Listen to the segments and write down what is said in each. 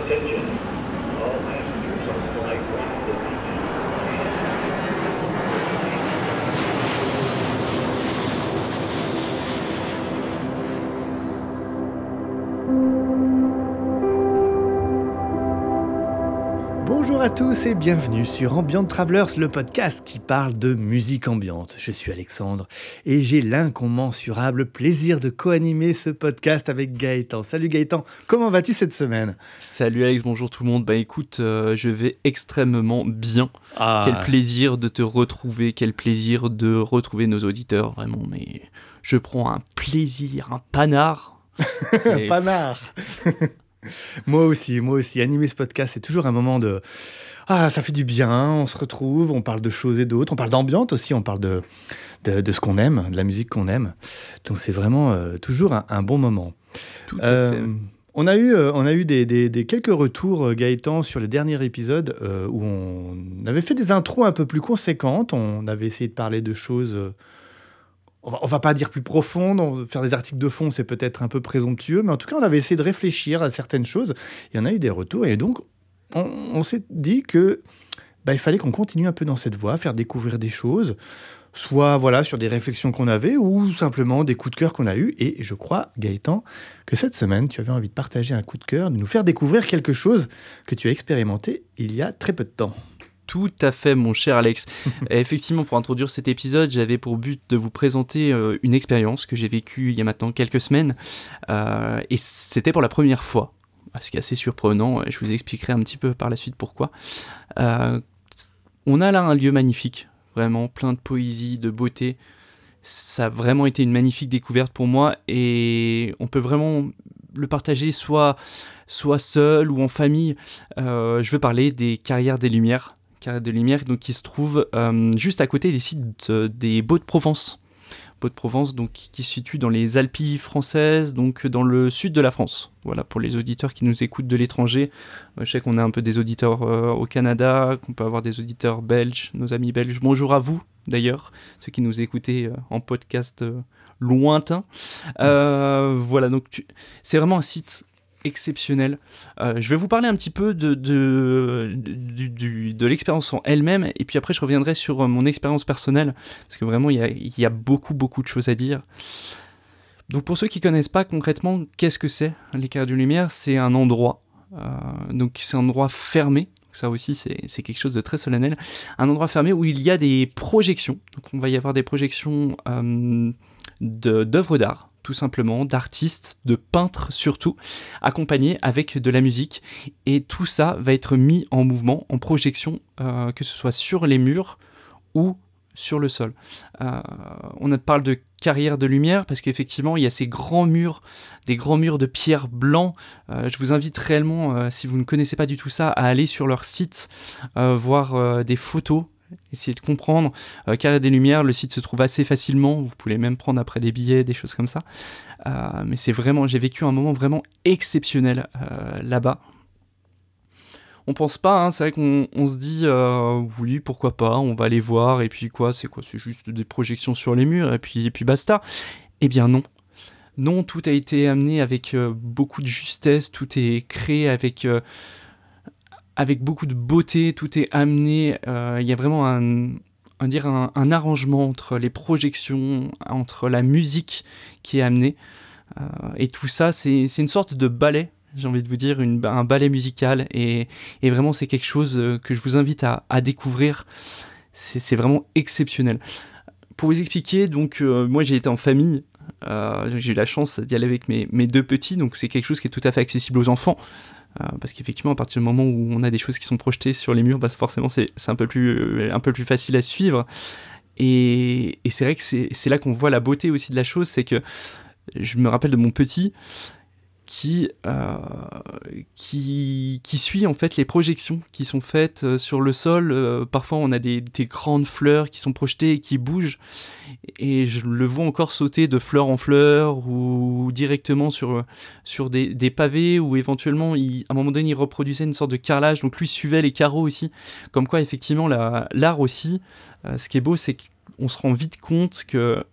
Attention. All Bonjour à tous et bienvenue sur Ambient Travelers, le podcast qui parle de musique ambiante. Je suis Alexandre et j'ai l'incommensurable plaisir de co-animer ce podcast avec Gaëtan. Salut Gaëtan, comment vas-tu cette semaine? Salut Alex, bonjour tout le monde. Bah écoute, euh, je vais extrêmement bien. ah, Quel plaisir de te retrouver, quel plaisir de retrouver nos auditeurs, vraiment. Mais je prends un plaisir, un panard. C'est- panard Moi aussi, moi aussi, animer ce podcast, c'est toujours un moment de... Ah, ça fait du bien, on se retrouve, on parle de choses et d'autres, on parle d'ambiance aussi, on parle de, de, de ce qu'on aime, de la musique qu'on aime. Donc c'est vraiment euh, toujours un, un bon moment. Tout à Euh, fait. on a eu, euh, on a eu des, des- des quelques retours, Gaëtan, sur les derniers épisodes euh, où on avait fait des intros un peu plus conséquentes. On avait essayé de parler de choses, on, va, va pas dire plus profondes, on- faire des articles de fond, c'est peut-être un peu présomptueux, mais en tout cas, on avait essayé de réfléchir à certaines choses. Il y en a eu des retours et donc on, on s'est dit que bah, il fallait qu'on continue un peu dans cette voie, faire découvrir des choses, soit voilà sur des réflexions qu'on avait ou simplement des coups de cœur qu'on a eus. Et je crois, Gaëtan, que cette semaine, tu avais envie de partager un coup de cœur, de nous faire découvrir quelque chose que tu as expérimenté il y a très peu de temps. Tout à fait, mon cher Alex. Effectivement, pour introduire cet épisode, j'avais pour but de vous présenter euh, une expérience que j'ai vécue il y a maintenant quelques semaines. Euh, et c'était pour la première fois. Ce qui est assez surprenant. Je vous expliquerai un petit peu par la suite pourquoi. Euh, on a là un lieu magnifique, vraiment plein de poésie, de beauté. Ça a vraiment été une magnifique découverte pour moi et on peut vraiment le partager soit, soit seul ou en famille. Je veux parler des Carrières des Lumières. Carrières des Lumières donc, qui se trouvent euh, juste à côté des sites des Beaux de Provence. Beaux de Provence donc, qui se situe dans les Alpes françaises, donc dans le sud de la France. Voilà, pour les auditeurs qui nous écoutent de l'étranger. Euh, Je sais qu'on a un peu des auditeurs euh, au Canada, qu'on peut avoir des auditeurs belges, nos amis belges. Bonjour à vous, d'ailleurs, ceux qui nous écoutez euh, en podcast lointain. Voilà, donc c'est vraiment un site exceptionnel. Euh, je vais vous parler un petit peu de, l'expérience en elle-même, et puis après je reviendrai sur euh, mon expérience personnelle, parce que vraiment il y a, beaucoup, beaucoup de choses à dire. Donc pour ceux qui connaissent pas concrètement, qu'est-ce que c'est Carrières de Lumière? C'est un endroit, euh, donc c'est un endroit fermé, ça aussi c'est quelque chose de très solennel, un endroit fermé où il y a des projections, donc on va y avoir des projections d'œuvres d'art, tout simplement, d'artistes, de peintres surtout, accompagnés avec de la musique. Et tout ça va être mis en mouvement, en projection, euh, que ce soit sur les murs ou sur le sol. Euh, on parle de carrière de lumière parce qu'effectivement il y a ces grands murs, des grands murs de pierre blanc. Euh, je vous invite réellement, si vous ne connaissez pas du tout ça, à aller sur leur site, voir des photos, essayer de comprendre. Euh, Carrière des Lumières, le site se trouve assez facilement. Vous pouvez même prendre après des billets, des choses comme ça. Euh, mais c'est vraiment, j'ai vécu un moment vraiment exceptionnel euh, là-bas. On pense pas, hein, c'est vrai qu'on on se dit euh, oui pourquoi pas, on va aller voir et puis quoi, c'est quoi, c'est juste des projections sur les murs et puis et puis basta. Eh bien non, non, tout a été amené avec beaucoup de justesse, tout est créé avec avec beaucoup de beauté, tout est amené. euh, Il y a vraiment un, un arrangement entre les projections, entre la musique qui est amenée. Euh, et tout ça, c'est une sorte de ballet, j'ai envie de vous dire, un ballet musical. Et, vraiment, c'est quelque chose euh, que je vous invite à, découvrir. C'est vraiment exceptionnel. Pour vous expliquer, donc, moi j'ai été en famille. J'ai eu la chance d'y aller avec mes deux petits, donc c'est quelque chose qui est tout à fait accessible aux enfants. Euh, parce qu'effectivement, à partir du moment où on a des choses qui sont projetées sur les murs, bah, forcément, c'est un, peu plus, euh, un peu plus facile à suivre. Et, et c'est vrai que c'est là qu'on voit la beauté aussi de la chose, c'est que je me rappelle de mon petit qui, euh, qui, qui suit en fait les projections qui sont faites euh, sur le sol. Euh, parfois, on a des, des grandes fleurs qui sont projetées et qui bougent. Et je le vois encore sauter de fleur en fleur ou directement sur, sur des, des pavés ou éventuellement, à un moment donné, il reproduisait une sorte de carrelage. Donc lui suivait les carreaux aussi. Comme quoi, effectivement, la- l'art aussi, ce qui est beau, c'est qu'on se rend vite compte que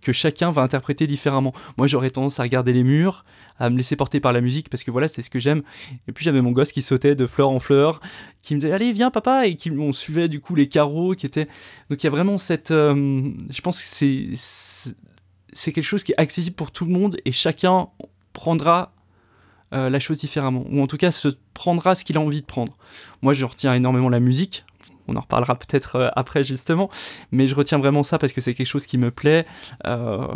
que chacun va interpréter différemment. Moi, j'aurais tendance à regarder les murs, à me laisser porter par la musique parce que voilà, c'est ce que j'aime. Et puis j'avais mon gosse qui sautait de fleur en fleur, qui me disait allez viens papa et qui on suivait du coup les carreaux qui étaient. Donc il y a vraiment cette, euh, je pense que c'est c'est quelque chose qui est accessible pour tout le monde et chacun prendra euh, la chose différemment ou en tout cas se prendra ce qu'il a envie de prendre. Moi je retiens énormément la musique on en reparlera peut-être euh, après justement, mais je retiens vraiment ça parce que c'est quelque chose qui me plaît. Euh,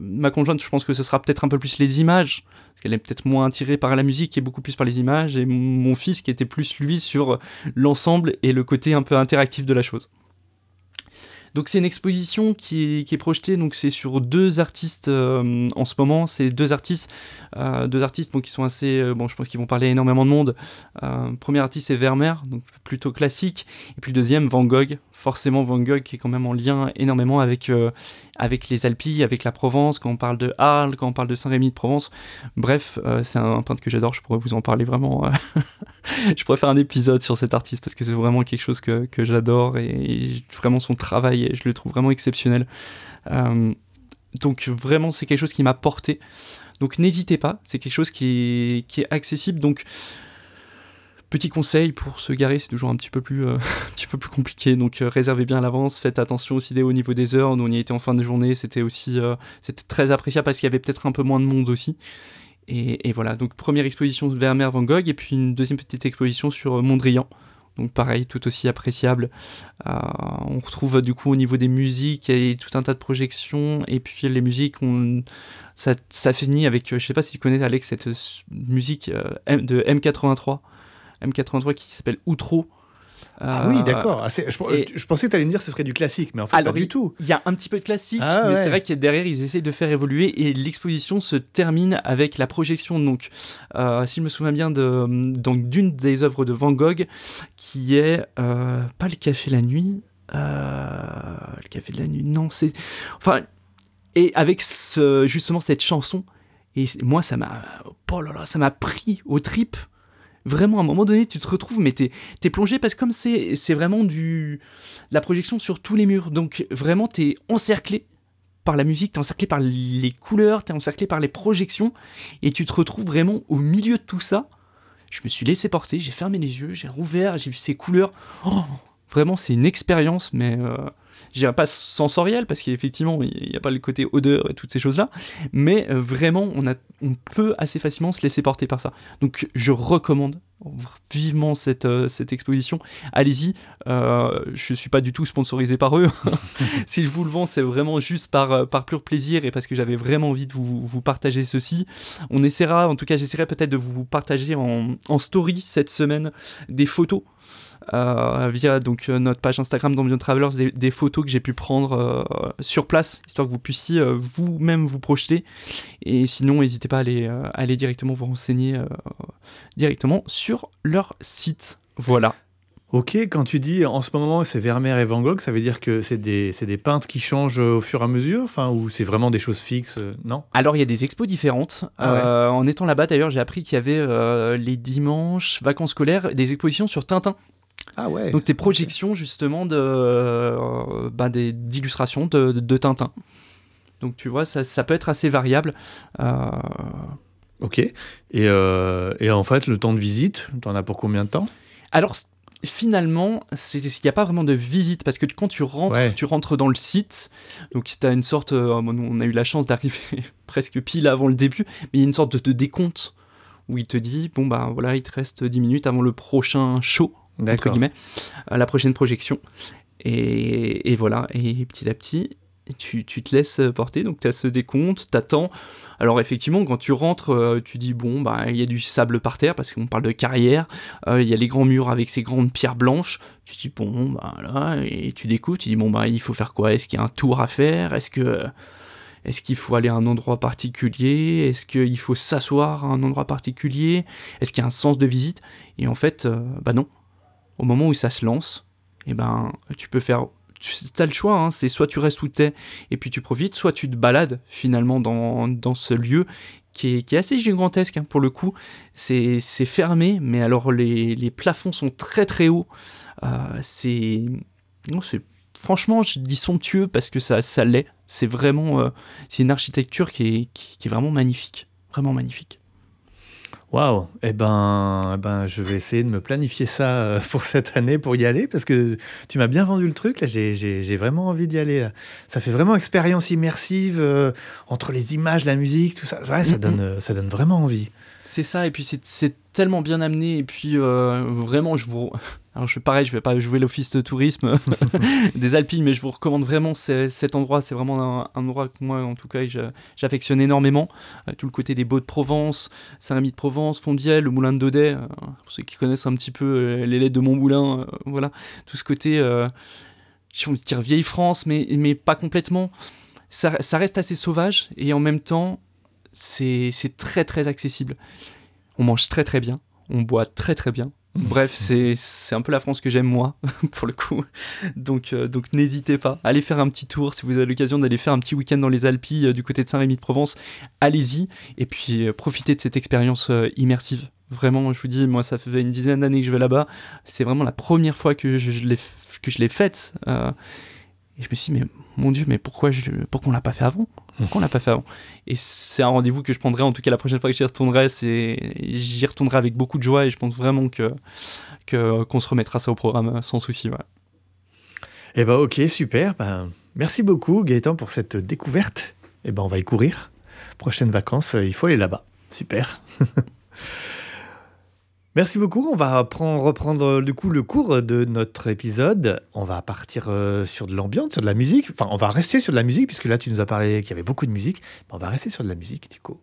ma conjointe, je pense que ce sera peut-être un peu plus les images, parce qu'elle est peut-être moins attirée par la musique et beaucoup plus par les images, et mon fils qui était plus lui sur l'ensemble et le côté un peu interactif de la chose. Donc c'est une exposition qui est, projetée, donc c'est sur deux artistes euh, en ce moment, c'est deux artistes, euh, deux artistes qui sont assez, euh, bon je pense qu'ils vont parler énormément de monde. premier artiste c'est Vermeer, donc plutôt classique, et puis le deuxième Van Gogh, forcément Van Gogh qui est quand même en lien énormément avec avec les Alpilles, avec la Provence, quand on parle de Arles, quand on parle de Saint-Rémy de Provence. Bref, euh, c'est un peintre que j'adore, je pourrais vous en parler vraiment. Euh, je pourrais faire un épisode sur cet artiste parce que c'est vraiment quelque chose que, que j'adore et, vraiment son travail, je le trouve vraiment exceptionnel. Euh, donc vraiment, c'est quelque chose qui m'a porté. Donc n'hésitez pas, c'est quelque chose qui est, qui est accessible. Donc Petit conseil pour se garer, c'est toujours un petit peu plus, euh, petit peu plus compliqué, donc euh, réservez bien à l'avance, faites attention aussi au niveau des heures. Nous on y était en fin de journée, c'était aussi euh, c'était très appréciable parce qu'il y avait peut-être un peu moins de monde aussi. Et, voilà, donc première exposition de Vermeer Van Gogh et puis une deuxième petite exposition sur Mondrian. Donc pareil, tout aussi appréciable. on retrouve du coup au niveau des musiques, il y a tout un tas de projections, et puis les musiques, ça finit avec, je sais pas si tu connais Alex, cette musique de M83. M83 qui s'appelle Outro. Ah oui, d'accord. Ah, je, pensais que tu allais me dire que ce serait du classique, mais en fait, pas du tout. Il y a un petit peu de classique, ah mais c'est vrai que derrière, ils essayent de faire évoluer et l'exposition se termine avec la projection, donc, euh, si je me souviens bien, d'une des œuvres de Van Gogh, qui est euh, pas le Café la Nuit. Euh, le Café de la Nuit, non, c'est. Enfin, et avec ce, justement cette chanson, et moi, ça m'a. Oh là là, ça m'a pris aux tripes vraiment à un moment donné tu te retrouves mais t'es es plongé parce que comme c'est vraiment du la projection sur tous les murs donc vraiment t'es encerclé par la musique, t'es encerclé par les couleurs, t'es encerclé par les projections, et tu te retrouves vraiment au milieu de tout ça. Je me suis laissé porter, j'ai fermé les yeux, j'ai rouvert, j'ai vu ces couleurs. Oh, vraiment, c'est une expérience, mais euh, j'ai pas sensoriel parce qu'effectivement il n'y a pas le côté odeur et toutes ces choses là mais euh, vraiment on, a, on peut assez facilement se laisser porter par ça. Donc je recommande vivement cette, euh, cette exposition. Allez-y euh, je suis pas du tout sponsorisé par eux. Si je vous le vends c'est vraiment juste par, euh, par pur plaisir et parce que j'avais vraiment envie de vous, vous, partager ceci. On essaiera en tout cas j'essaierai peut-être de vous partager en, en story cette semaine des photos euh, via donc euh, notre page Instagram d'Ambion Travelers des, photos que j'ai pu prendre euh, sur place, histoire que vous puissiez vous-même vous projeter. Et sinon, n'hésitez pas à aller, aller directement vous renseigner directement sur leur site. Voilà. Ok, quand tu dis en ce moment c'est Vermeer et Van Gogh, ça veut dire que c'est des, des, peintres qui changent au fur et à mesure enfin, Ou c'est vraiment des choses fixes Non? Alors il y a des expos différentes. Ah en étant là-bas d'ailleurs, j'ai appris qu'il y avait les dimanches, vacances scolaires, des expositions sur Tintin. Ah ouais. Donc tes projections justement de euh, bah, d'illustrations de, de, Tintin. Donc tu vois, ça, ça peut être assez variable. Euh, ok. Et, euh, et, en fait, le temps de visite, tu en as pour combien de temps? Alors finalement, il n'y a pas vraiment de visite parce que quand tu rentres, tu rentres dans le site, donc tu as une sorte, on a eu la chance d'arriver presque pile avant le début, mais il y a une sorte de, de, décompte où il te dit, bon bah voilà, il te reste 10 minutes avant le prochain show, entre guillemets, à la prochaine projection. Et, et, voilà, et petit à petit, tu, tu te laisses porter, donc tu as ce décompte, t'attends. Alors effectivement, quand tu rentres, euh, tu dis, bon, bah il y a du sable par terre, parce qu'on parle de carrière, euh, il y a les grands murs avec ces grandes pierres blanches, tu dis, bon, bah là, et tu découvres, tu dis, bon, bah il faut faire quoi? Est-ce qu'il y a un tour à faire? Est-ce que... Est-ce qu'il faut aller à un endroit particulier? Est-ce qu'il faut s'asseoir à un endroit particulier? Est-ce qu'il y a un sens de visite? Et en fait, euh, bah non au moment où ça se lance, eh ben, tu peux faire. Tu as le choix, hein, c'est soit tu restes où t'es et puis tu profites, soit tu te balades finalement dans, dans ce lieu qui est, qui est, assez gigantesque hein, pour le coup. C'est fermé, mais alors les, les, plafonds sont très très hauts. Euh, c'est. Franchement, je dis somptueux parce que ça, ça l'est. C'est vraiment, euh, c'est une architecture qui est, qui, qui est vraiment magnifique, vraiment magnifique. Waouh Eh ben, eh ben, je vais essayer de me planifier ça euh, pour cette année pour y aller parce que tu m'as bien vendu le truc. Là, j'ai- vraiment envie d'y aller. là. Ça fait vraiment expérience immersive euh, entre les images, la musique, tout ça. Ouais, ça donne, euh, ça donne vraiment envie. C'est ça, et puis c'est- c'est tellement bien amené, et puis euh, vraiment, je vous. Alors, je, pareil, je vais pas jouer l'office de tourisme des Alpilles, mais je vous recommande vraiment ce- cet endroit. C'est vraiment un, endroit que moi, en tout cas, j'affectionne énormément. Euh, tout le côté des Baux de Provence, Saint-Rémy de Provence, Fondiel, le Moulin de Daudet, euh, pour ceux qui connaissent un petit peu euh, les lettres de Montmoulin, voilà. Tout ce côté, envie de dire vieille France, mais, mais pas complètement. Ça, ça reste assez sauvage, et en même temps, c'est très très accessible. On mange très très bien, on boit très très bien. Bref, c'est un peu la France que j'aime moi, pour le coup. Donc, euh, donc n'hésitez pas, allez faire un petit tour. Si vous avez l'occasion d'aller faire un petit week-end dans les Alpilles euh, du côté de Saint-Rémy de Provence, allez-y. Et puis euh, profitez de cette expérience immersive. Vraiment, je vous dis, moi, ça fait une dizaine d'années que je vais là-bas. C'est vraiment la première fois que je, je l'ai faite. Et je me suis dit, mais mon Dieu, mais pourquoi, pourquoi on l'a pas fait avant? Pourquoi on l'a pas fait avant? Et c'est un rendez-vous que je prendrai, en tout cas la prochaine fois que j'y retournerai, c'est j'y retournerai avec beaucoup de joie et je pense vraiment que que- qu'on se remettra ça au programme sans souci. ouais. Eh ben, ok, super. Ben, merci beaucoup, Gaëtan, pour cette découverte. Eh ben, on va y courir. Prochaines vacances, euh, il faut aller là-bas. Super. Merci beaucoup. On va prendre- reprendre euh, du coup le cours de notre épisode. On va partir euh, sur de l'ambiance, sur de la musique. Enfin, on va rester sur de la musique puisque là tu nous as parlé qu'il y avait beaucoup de musique. On va rester sur de la musique du coup.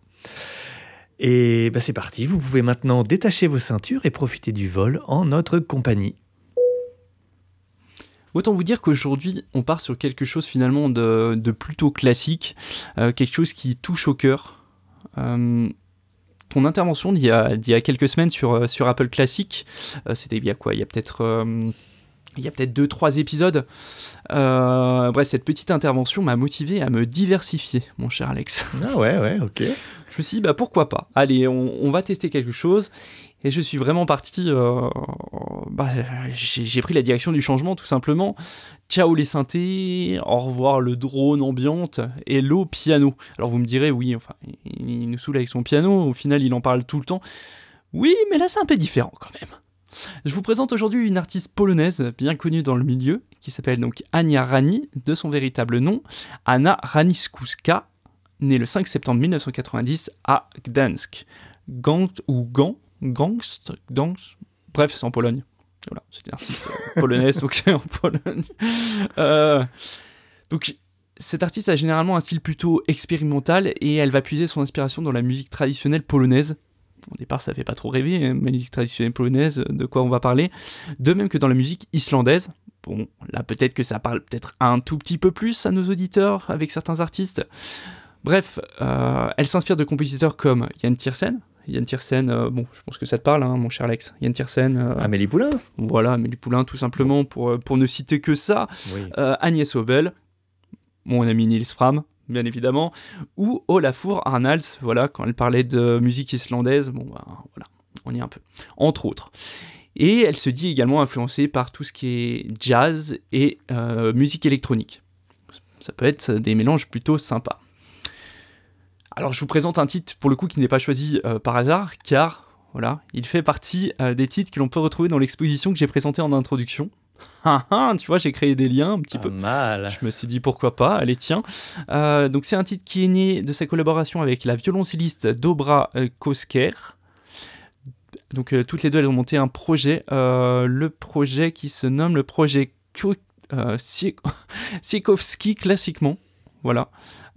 Et ben, c'est parti. Vous pouvez maintenant détacher vos ceintures et profiter du vol en notre compagnie. Autant vous dire qu'aujourd'hui, on part sur quelque chose finalement de, plutôt classique, euh, quelque chose qui touche au cœur. Ton intervention d'il y, a, d'il y a quelques semaines sur, euh, sur Apple Classic, euh, c'était il y a quoi Il y a peut-être... euh, il y a peut-être deux, trois épisodes. Euh, bref, cette petite intervention m'a motivé à me diversifier, mon cher Alex. Ah ouais, ouais, ok. Je me suis dit, bah pourquoi pas Allez, on, on va tester quelque chose. Et je suis vraiment parti. euh, bah, j'ai pris la direction du changement, tout simplement. Ciao les synthés, au revoir le drone ambiante, hello piano. Alors vous me direz, oui, enfin, il, nous saoule avec son piano, au final il en parle tout le temps. Oui, mais là c'est un peu différent quand même. Je vous présente aujourd'hui une artiste polonaise bien connue dans le milieu, qui s'appelle donc Ania Rani, de son véritable nom, Anna Raniskouska, née le 5 septembre 1990 à Gdansk. Gant ou Gant Gangst Gdansk Bref, c'est en Pologne. Voilà, c'est une artiste euh, polonaise, donc c'est en Pologne. Euh, donc, cette artiste a généralement un style plutôt expérimental et elle va puiser son inspiration dans la musique traditionnelle polonaise. Au départ, ça fait pas trop rêver, hein, musique traditionnelle polonaise, de quoi on va parler. De même que dans la musique islandaise. Bon, là, peut-être que ça parle peut-être un tout petit peu plus à nos auditeurs avec certains artistes. Bref, euh, elle s'inspire de compositeurs comme Jan Tiersen. Jan Tiersen, euh, bon, je pense que ça te parle, hein, mon cher Alex. Jan Tiersen, euh, Amélie Poulain voilà, Amélie Poulain, tout simplement, pour, euh, pour ne citer que ça. Oui. Euh, Agnès Obel, mon ami Niels Fram, bien évidemment, ou Olafur Arnalds, voilà, quand elle parlait de musique islandaise, bon, bah, voilà, on y est un peu, entre autres. Et elle se dit également influencée par tout ce qui est jazz et musique électronique. Ça peut être des mélanges plutôt sympas. Alors je vous présente un titre pour le coup qui n'est pas choisi euh, par hasard, car voilà, il fait partie euh, des titres que l'on peut retrouver dans l'exposition que j'ai présentée en introduction. Ah, ah, tu vois, j'ai créé des liens un petit Pas peu. mal. Je me suis dit pourquoi pas, allez tiens. Euh, donc c'est un titre qui est né de sa collaboration avec la violoncelliste Dobra Kosker. Donc toutes les deux elles ont monté un projet, le projet qui se nomme le projet Ko- Siek- classiquement. Voilà.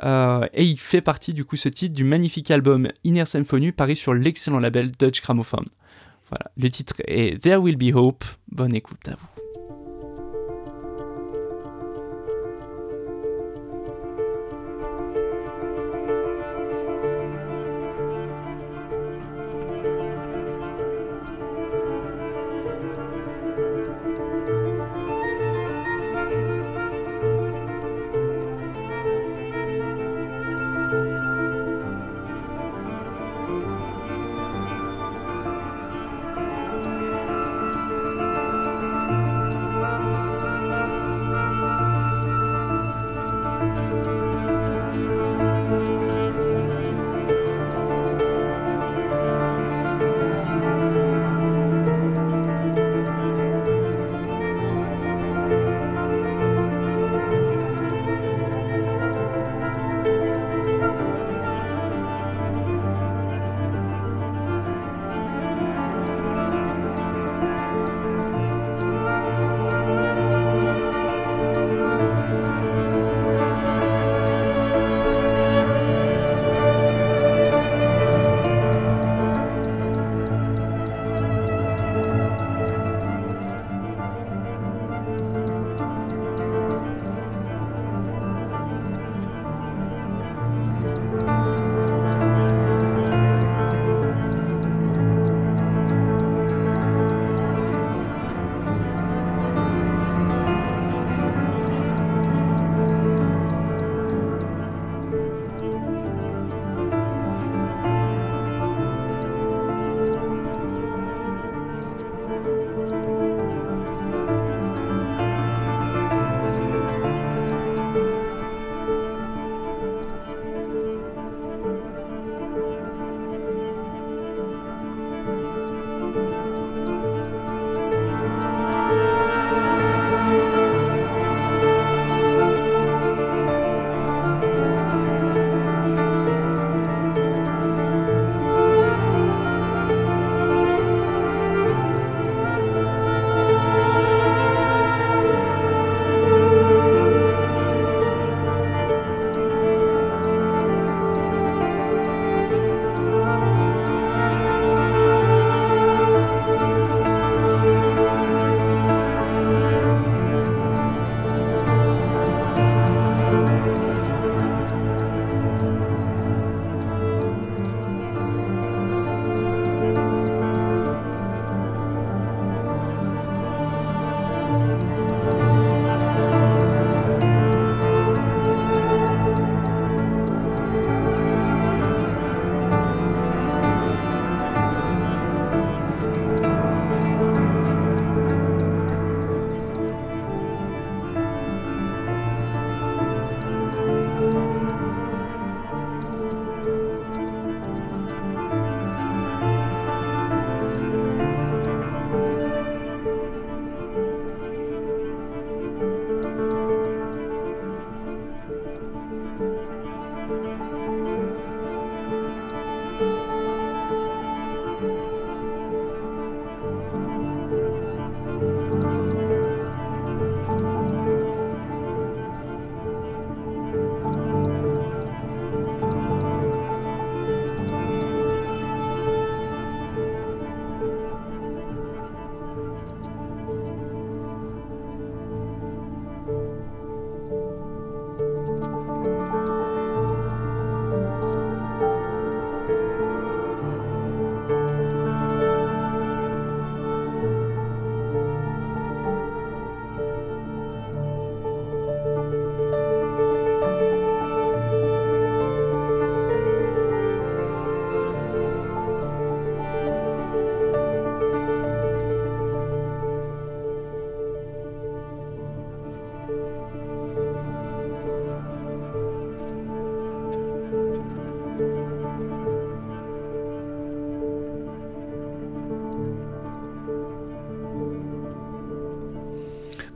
Euh, et il fait partie du coup ce titre du magnifique album Inner Symphony paru sur l'excellent label Dutch Gramophone. Voilà, le titre est There Will Be Hope. Bonne écoute à vous.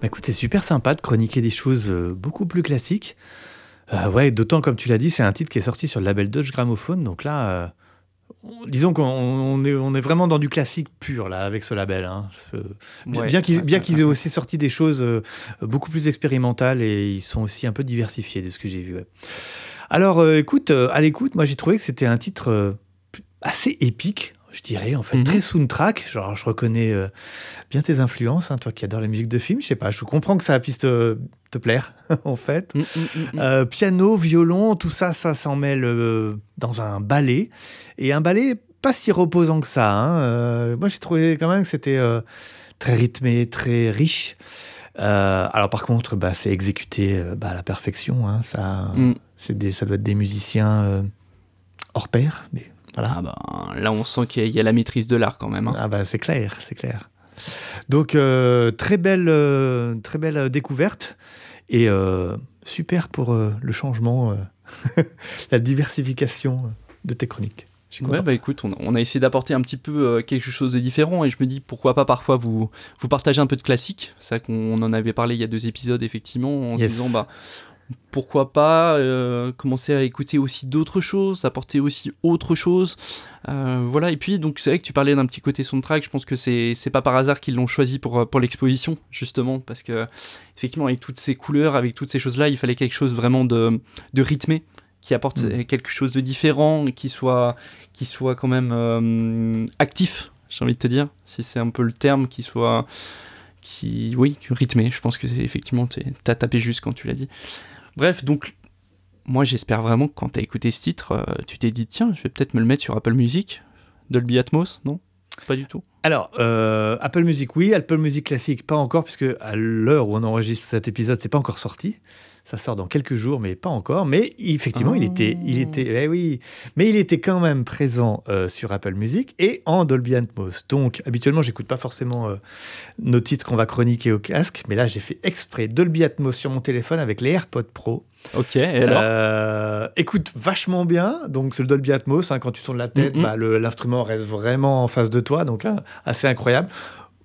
Bah écoute, c'est super sympa de chroniquer des choses euh, beaucoup plus classiques. Euh, ouais, d'autant comme tu l'as dit, c'est un titre qui est sorti sur le label Dodge Gramophone. Donc là, euh, on- disons qu'on on est, on est vraiment dans du classique pur là avec ce label. hein. Ce- bien Ouais, bien qu'ils aient aussi sorti des choses euh, beaucoup plus expérimentales et ils sont aussi un peu diversifiés de ce que j'ai vu. ouais. Alors, écoute, à l'écoute, moi j'ai trouvé que c'était un titre assez épique, je dirais, en fait, Mhm. très soundtrack. Genre, je reconnais euh, bien tes influences, hein, toi qui adores la musique de film. Je sais pas, je comprends que ça puisse te, te plaire, en fait. Mm, mm, mm. Euh, piano, violon, tout ça, ça s'en mêle euh, dans un ballet. Et un ballet pas si reposant que ça. hein. Moi, j'ai trouvé quand même que c'était très rythmé, très riche. Alors par contre, bah, c'est exécuté bah, à la perfection. hein. Ça, des, ça doit être des musiciens hors pair. des- voilà. Ah bah, là, on sent qu'il y, a- il y a la maîtrise de l'art quand même. hein. Ah bah c'est clair, c'est clair. Donc euh, très belle, euh, très belle euh, découverte et euh, super pour le changement, la diversification de tes chroniques. Ouais, bah écoute, on, on a essayé d'apporter un petit peu quelque chose de différent et je me dis pourquoi pas parfois vous, vous partager un peu de classique. C'est vrai qu'on en avait parlé il y a deux épisodes effectivement en se Yes. disant bah pourquoi pas euh, commencer à écouter aussi d'autres choses, apporter aussi autre chose. Euh, voilà, et puis donc c'est vrai que tu parlais d'un petit côté soundtrack, je pense que c'est c'est pas par hasard qu'ils l'ont choisi pour, euh, pour l'exposition, justement, parce que effectivement avec toutes ces couleurs, avec toutes ces choses-là, il fallait quelque chose vraiment de, de rythmé qui apporte Mm. quelque chose de différent, qui soit, qui soit quand même euh, actif, j'ai envie de te dire, si c'est un peu le terme, qui soit qui oui rythmé je pense que c'est effectivement t'as tapé juste quand tu l'as dit bref donc moi j'espère vraiment que quand t'as écouté ce titre euh, tu t'es dit tiens je vais peut-être me le mettre sur Apple Music. Dolby Atmos non? Pas du tout. Alors euh, Apple Music, oui, Apple Music classique, pas encore, puisque à l'heure où on enregistre cet épisode, c'est pas encore sorti. Ça sort dans quelques jours, mais pas encore. Mais effectivement, il était, il était, eh oui, mais il était quand même présent euh, sur Apple Music et en Dolby Atmos. Donc, habituellement, j'écoute pas forcément euh, nos titres qu'on va chroniquer au casque, mais là, j'ai fait exprès Dolby Atmos sur mon téléphone avec les AirPods Pro. ok et alors Euh, écoute vachement bien. Donc, c'est le Dolby Atmos. hein, quand tu tournes la tête, Mhm. bah, l'instrument reste vraiment en face de toi. Donc, hein, assez incroyable.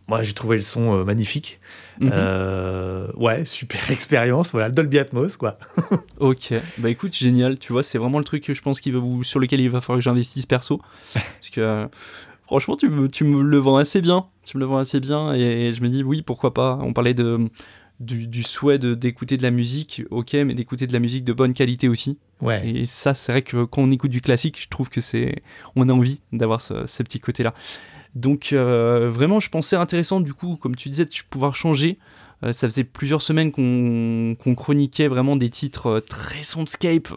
Moi, j'ai trouvé le son euh, magnifique. Mhm. Euh, ouais, super expérience. Voilà, Dolby Atmos, quoi. ok bah écoute génial tu vois c'est vraiment le truc que je pense qu'il va vous sur lequel il va falloir que j'investisse perso parce que euh, franchement tu me, tu me le vends assez bien tu me le vends assez bien et je me dis oui pourquoi pas on parlait de du, du souhait de- d'écouter de la musique, ok, mais d'écouter de la musique de bonne qualité aussi. Ouais. Et ça, c'est vrai que quand on écoute du classique, je trouve que c'est, on a envie d'avoir ce, ce petit côté-là. Donc euh, vraiment, je pensais intéressant du coup, comme tu disais, de pouvoir changer. Euh, ça faisait plusieurs semaines qu'on chroniquait vraiment des titres euh, très soundscape.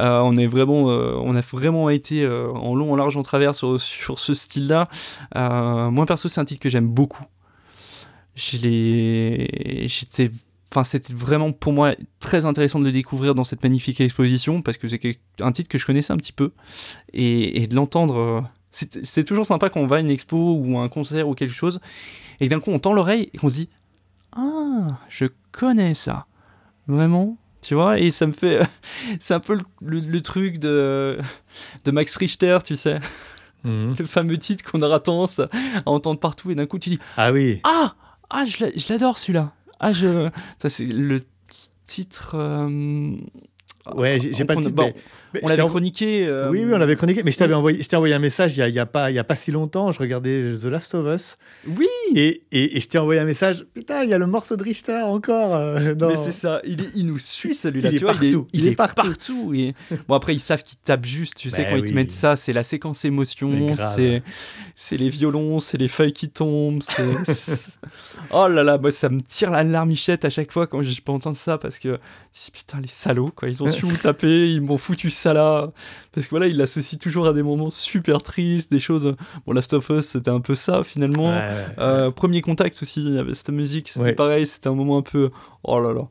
Euh, on est vraiment, on a vraiment été en long, en large, en travers sur, sur ce style-là. Moi perso, c'est un titre que j'aime beaucoup. J'étais Enfin, c'était vraiment pour moi très intéressant de le découvrir dans cette magnifique exposition parce que c'est un titre que je connaissais un petit peu et, et de l'entendre. C'est toujours sympa quand on va à une expo ou à un concert ou quelque chose et d'un coup on tend l'oreille et qu'on se dit Ah, je connais ça. Vraiment tu vois, et ça me fait. c'est un peu le, le- le truc de, de Max Richter, tu sais, Mhm. le fameux titre qu'on aura tendance à entendre partout, et d'un coup tu dis Ah oui. ah Ah, je l'a- je l'adore celui-là. Ah, je. Ça, c'est le titre. euh, Ouais, j'ai pas le titre. bon, mais- mais on l'avait chroniqué. euh, Oui, oui, on l'avait chroniqué. Mais je t'avais envoyé, je envoyé un message il y a, il y a pas, il y a pas si longtemps. Je regardais The Last of Us Oui, et, et, et je t'ai envoyé un message. Putain, il y a le morceau de Richter encore. euh, dans- mais c'est ça. Il, est, il nous suit celui-là. Il est vois, partout, Il il est, est partout. partout. et- Bon, après, ils savent qu'ils tapent juste. Tu sais, Bah quand ils te mettent ça, c'est la séquence émotion. C'est c'est les violons, c'est les feuilles qui tombent. oh là là, moi, ça me tire la larmichette à chaque fois quand je peux entendre ça parce que putain, les salauds, quoi. Ils ont su où taper, ils m'ont foutu ça là. Parce que voilà, ils l'associent toujours à des moments super tristes, des choses. Bon, Last of Us, c'était un peu ça finalement. Euh, premier contact aussi avec cette musique, c'était pareil, c'était un moment un peu. Oh là là.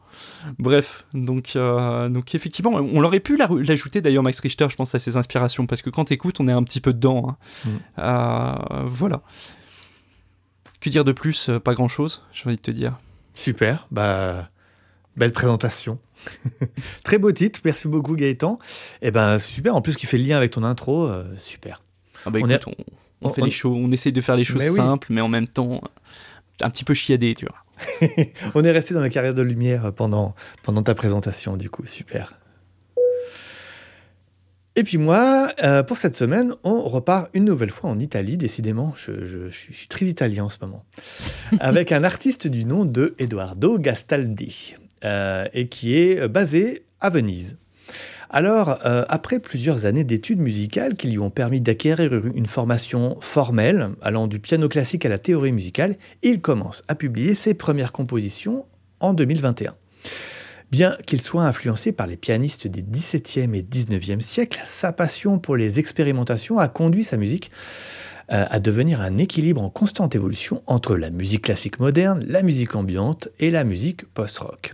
Bref, donc, euh, donc effectivement, on aurait pu la- l'ajouter d'ailleurs, Max Richter, je pense, à ses inspirations, parce que quand t'écoutes, on est un petit peu dedans. hein. Mm. Euh, voilà. Que dire de plus Euh, Pas grand chose, j'ai envie de te dire. Super. Bah, belle présentation. Très beau titre. Merci beaucoup, Gaëtan. Et ben, c'est super. En plus, qui fait le lien avec ton intro. euh, super. Ah bah On écoute, on, on on- fait on- les choses, on essaye de faire les choses Mais oui. simples, mais en même temps, un petit peu chiadé, tu vois. On est resté dans la carrière de lumière pendant, pendant ta présentation, du coup, super. Et puis moi, euh, pour cette semaine, on repart une nouvelle fois en Italie, décidément, je, je- je suis très italien en ce moment, avec un artiste du nom de Edoardo Gastaldi, et qui est basé à Venise. Alors, euh, après plusieurs années d'études musicales qui lui ont permis d'acquérir une formation formelle, allant du piano classique à la théorie musicale, il commence à publier ses premières compositions en 2021. Bien qu'il soit influencé par les pianistes des 17e et 19e siècles, sa passion pour les expérimentations a conduit sa musique euh, à devenir un équilibre en constante évolution entre la musique classique moderne, la musique ambiante et la musique post-rock.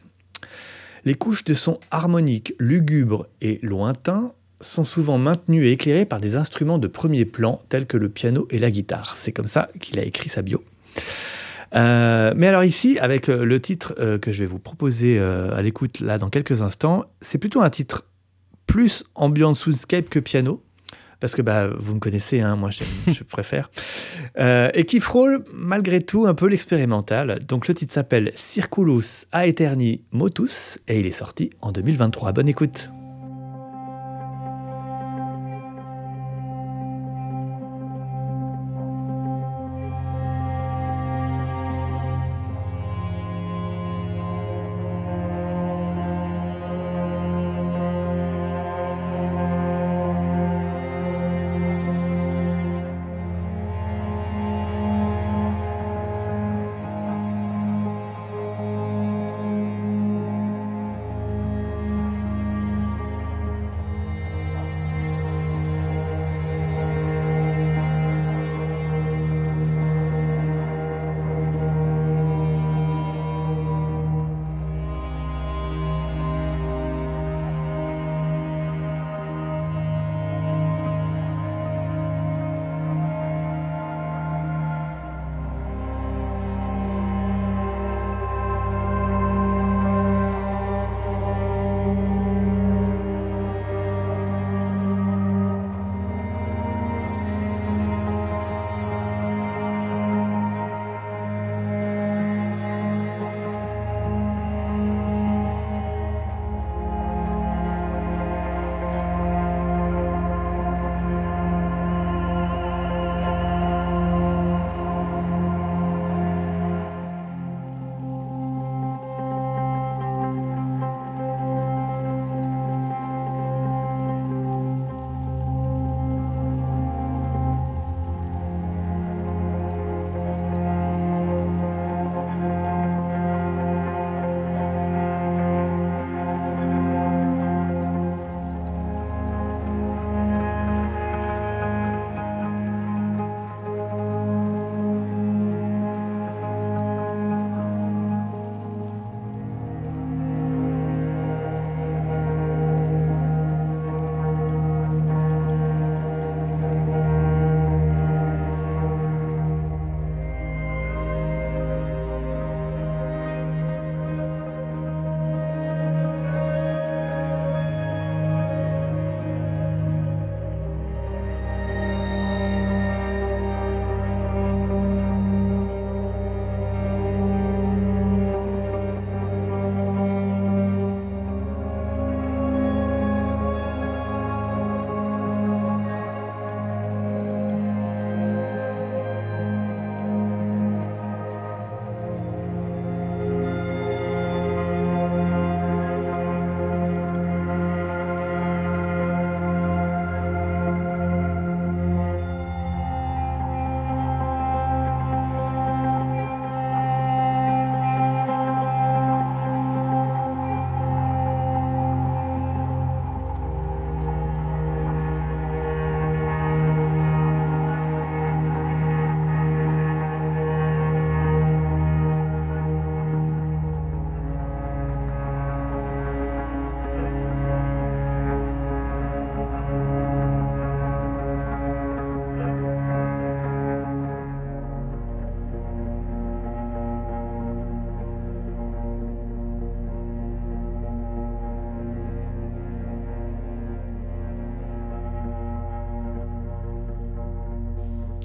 Les couches de sons harmoniques, lugubres et lointains sont souvent maintenues et éclairées par des instruments de premier plan tels que le piano et la guitare. C'est comme ça qu'il a écrit sa bio. Euh, mais alors ici, avec euh, le titre euh, que je vais vous proposer à l'écoute là dans quelques instants, c'est plutôt un titre plus ambiance soundscape que piano, parce que bah, vous me connaissez, hein, moi je préfère, Euh, et qui frôle malgré tout un peu l'expérimental. Donc le titre s'appelle Circulus Aeterni Motus et il est sorti en 2023. Bonne écoute.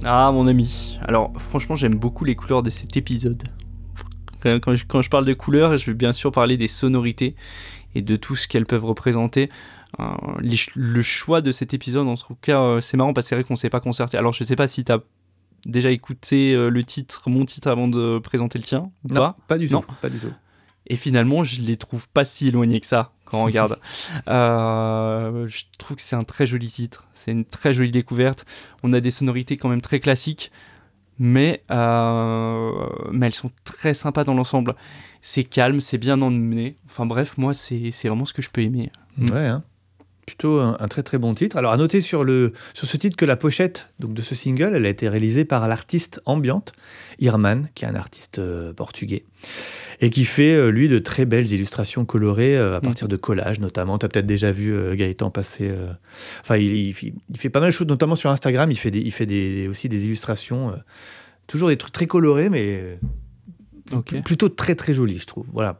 Ah, mon ami. Alors, franchement, j'aime beaucoup les couleurs de cet épisode. Quand, je, quand je parle de couleurs, je vais bien sûr parler des sonorités et de tout ce qu'elles peuvent représenter. Euh, les le choix de cet épisode, en tout cas, euh, c'est marrant parce que c'est vrai qu'on s'est pas concerté. Alors, je sais pas si tu as déjà écouté euh, le titre, mon titre, avant de présenter le tien ou Non, pas. pas du Non. tout. Pas du tout. Et finalement, je les trouve pas si éloignés que ça quand on regarde. Euh, je trouve que c'est un très joli titre. C'est une très jolie découverte. On a des sonorités quand même très classiques, mais, euh, mais elles sont très sympas dans l'ensemble. C'est calme, c'est bien emmené. Enfin bref, moi, c'est c'est vraiment ce que je peux aimer. Ouais, hein. Plutôt un, un très très bon titre. Alors à noter sur, le, sur ce titre que la pochette donc, de ce single, elle a été réalisée par l'artiste ambiante Irman, qui est un artiste euh, portugais, et qui fait euh, lui de très belles illustrations colorées euh, à partir de collages notamment. Tu as peut-être déjà vu Gaëtan passer. Enfin, il, il- il fait pas mal de choses, notamment sur Instagram. Il fait, des, il fait des, aussi des illustrations, toujours des trucs très colorés, mais plutôt très très joli, je trouve. Voilà.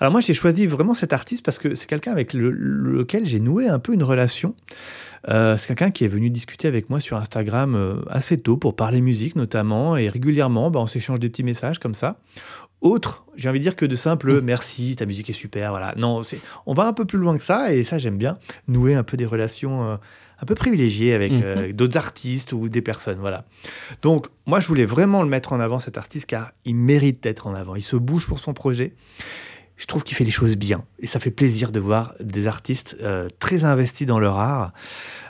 Alors moi, j'ai choisi vraiment cet artiste parce que c'est quelqu'un avec le- lequel j'ai noué un peu une relation. Euh, c'est quelqu'un qui est venu discuter avec moi sur Instagram euh, assez tôt pour parler musique notamment et régulièrement, bah, on s'échange des petits messages comme ça. Autre, j'ai envie de dire que de simple merci, ta musique est super, voilà. Non, on va un peu plus loin que ça et ça j'aime bien nouer un peu des relations euh, un peu privilégiées avec Mhm. euh, d'autres artistes ou des personnes, voilà. Donc moi je voulais vraiment le mettre en avant cet artiste car il mérite d'être en avant. Il se bouge pour son projet. Je trouve qu'il fait les choses bien et ça fait plaisir de voir des artistes euh, très investis dans leur art.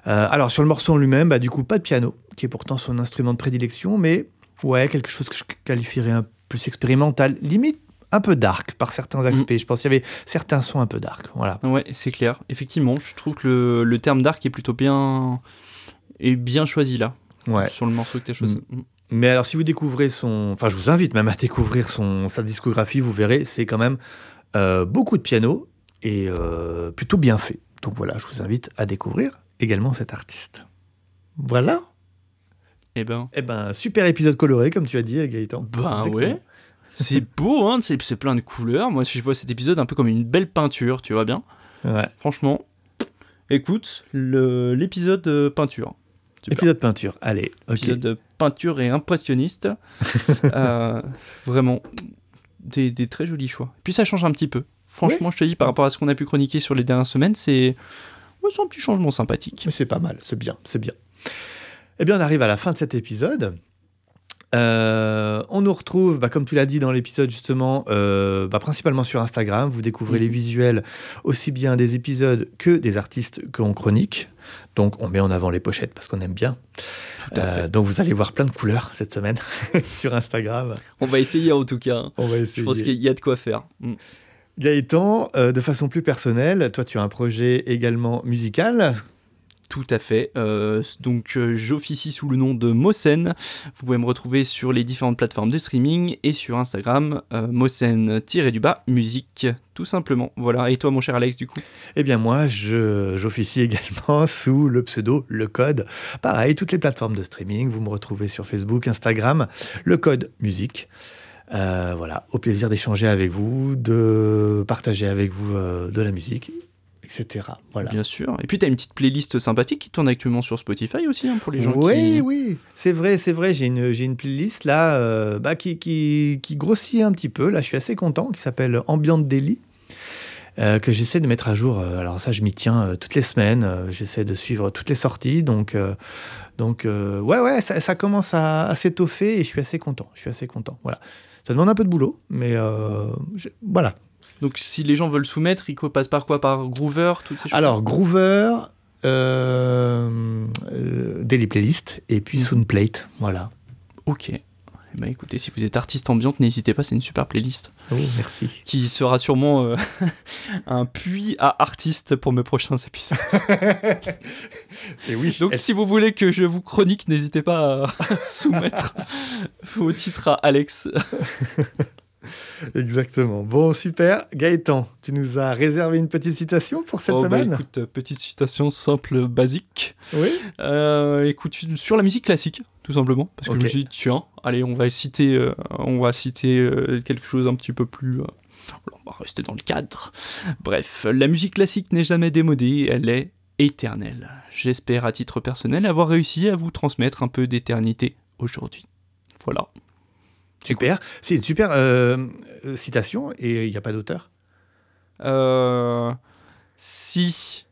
Euh, alors sur le morceau en lui-même, bah, du coup pas de piano, qui est pourtant son instrument de prédilection, mais ouais quelque chose que je qualifierais un plus expérimental, limite un peu dark par certains aspects. Je pense qu'il y avait certains sons un peu dark. Voilà. Ouais, c'est clair. Effectivement, je trouve que le, le terme dark est plutôt bien, est bien choisi là, Ouais. sur le morceau que tu as choisi. Mm. Mais alors, si vous découvrez son. Enfin, je vous invite même à découvrir son, sa discographie, vous verrez, c'est quand même euh, beaucoup de piano et euh, plutôt bien fait. Donc voilà, je vous invite à découvrir également cet artiste. Voilà. Eh ben, Eh ben, super épisode coloré, comme tu as dit, Gaëtan. Ben Exactement. ouais. C'est beau, hein, c'est plein de couleurs. Moi, si je vois cet épisode un peu comme une belle peinture, tu vois bien. Ouais. Franchement, écoute, l'épisode euh, peinture. Super. Épisode peinture. Allez, ok. Épisode peinture et impressionniste. Euh, vraiment, des, des très jolis choix. Puis ça change un petit peu. Franchement, je te dis, par rapport à ce qu'on a pu chroniquer sur les dernières semaines, c'est ouais, un petit changement sympathique. C'est pas mal, c'est bien, c'est bien. Eh bien, on arrive à la fin de cet épisode. Euh, on nous retrouve, bah, comme tu l'as dit dans l'épisode justement, euh, bah, principalement sur Instagram. Vous découvrez Mhm. les visuels aussi bien des épisodes que des artistes qu'on chronique. Donc on met en avant les pochettes parce qu'on aime bien. Tout à Euh, fait. donc vous allez voir plein de couleurs cette semaine sur Instagram. On va essayer en tout cas. On va Je essayer. pense qu'il y a de quoi faire. Mm. Gaëtan, de façon plus personnelle, toi tu as un projet également musical. Tout à fait. Euh, donc, euh, j'officie sous le nom de Mosen. Vous pouvez me retrouver sur les différentes plateformes de streaming et sur Instagram, euh, Mosen-du-bas musique, tout simplement. Voilà. Et toi, mon cher Alex, du coup? Eh bien moi, j'officie également sous le pseudo Le Code. Pareil, toutes les plateformes de streaming, vous me retrouvez sur Facebook, Instagram, Le Code Musique. Euh, voilà, au plaisir d'échanger avec vous, de partager avec vous de la musique, etc. Voilà. Bien sûr. Et puis, tu as une petite playlist sympathique qui tourne actuellement sur Spotify aussi, hein, pour les gens oui, qui. oui, c'est vrai, c'est vrai. J'ai une, une playlist là euh, bah, qui, qui, qui grossit un petit peu. Là, je suis assez content, qui s'appelle Ambient Daily. euh, que j'essaie de mettre à jour. Euh, Alors ça, je m'y tiens euh, toutes les semaines. J'essaie de suivre toutes les sorties. Donc, donc ouais, ouais, ça, ça commence à, à s'étoffer et je suis assez content. Je suis assez content. Voilà. Ça demande un peu de boulot, mais je- voilà. Donc, si les gens veulent soumettre, ils passent par quoi? Par Groover, toutes ces choses Alors, Groover, euh, euh, Daily Playlist et puis Mhm. Soundplate. Voilà. Ok. Eh ben, écoutez, si vous êtes artiste ambiante, n'hésitez pas, c'est une super playlist. Oh, merci. qui sera sûrement euh, un puits à artistes pour mes prochains épisodes. Et oui. Donc si vous voulez que je vous chronique, n'hésitez pas à soumettre vos titres à Alex. Exactement. Bon, super. Gaëtan, tu nous as réservé une petite citation pour cette Oh, bah, semaine écoute, euh, petite citation simple, basique. Oui. Euh, écoute, sur la musique classique, tout simplement. Parce que je me suis dit, tiens, allez, on va citer, euh, on va citer euh, quelque chose un petit peu plus... on va rester dans le cadre. Bref, la musique classique n'est jamais démodée, elle est éternelle. J'espère à titre personnel avoir réussi à vous transmettre un peu d'éternité aujourd'hui. Voilà. Super. C'est une super euh, citation et il n'y a pas d'auteur? Euh, si.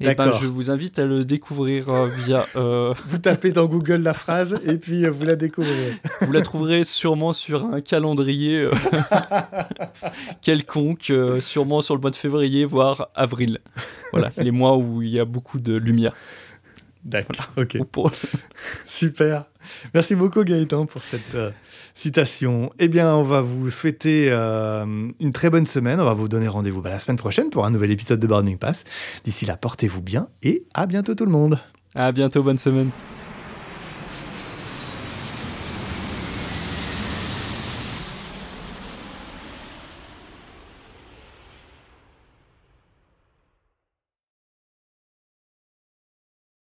Eh ben, D'accord. je vous invite à le découvrir euh, via. euh, Vous tapez dans Google la phrase et puis euh, vous la découvrez. vous la trouverez sûrement sur un calendrier quelconque, sûrement sur le mois de février, voire avril. Voilà, les mois où il y a beaucoup de lumière. D'accord. Ok. Pour- Super. Merci beaucoup Gaëtan pour cette euh, citation. Eh bien, on va vous souhaiter euh, une très bonne semaine. On va vous donner rendez-vous bah, la semaine prochaine pour un nouvel épisode de Boarding Pass. D'ici là, portez-vous bien et à bientôt tout le monde. À bientôt, bonne semaine.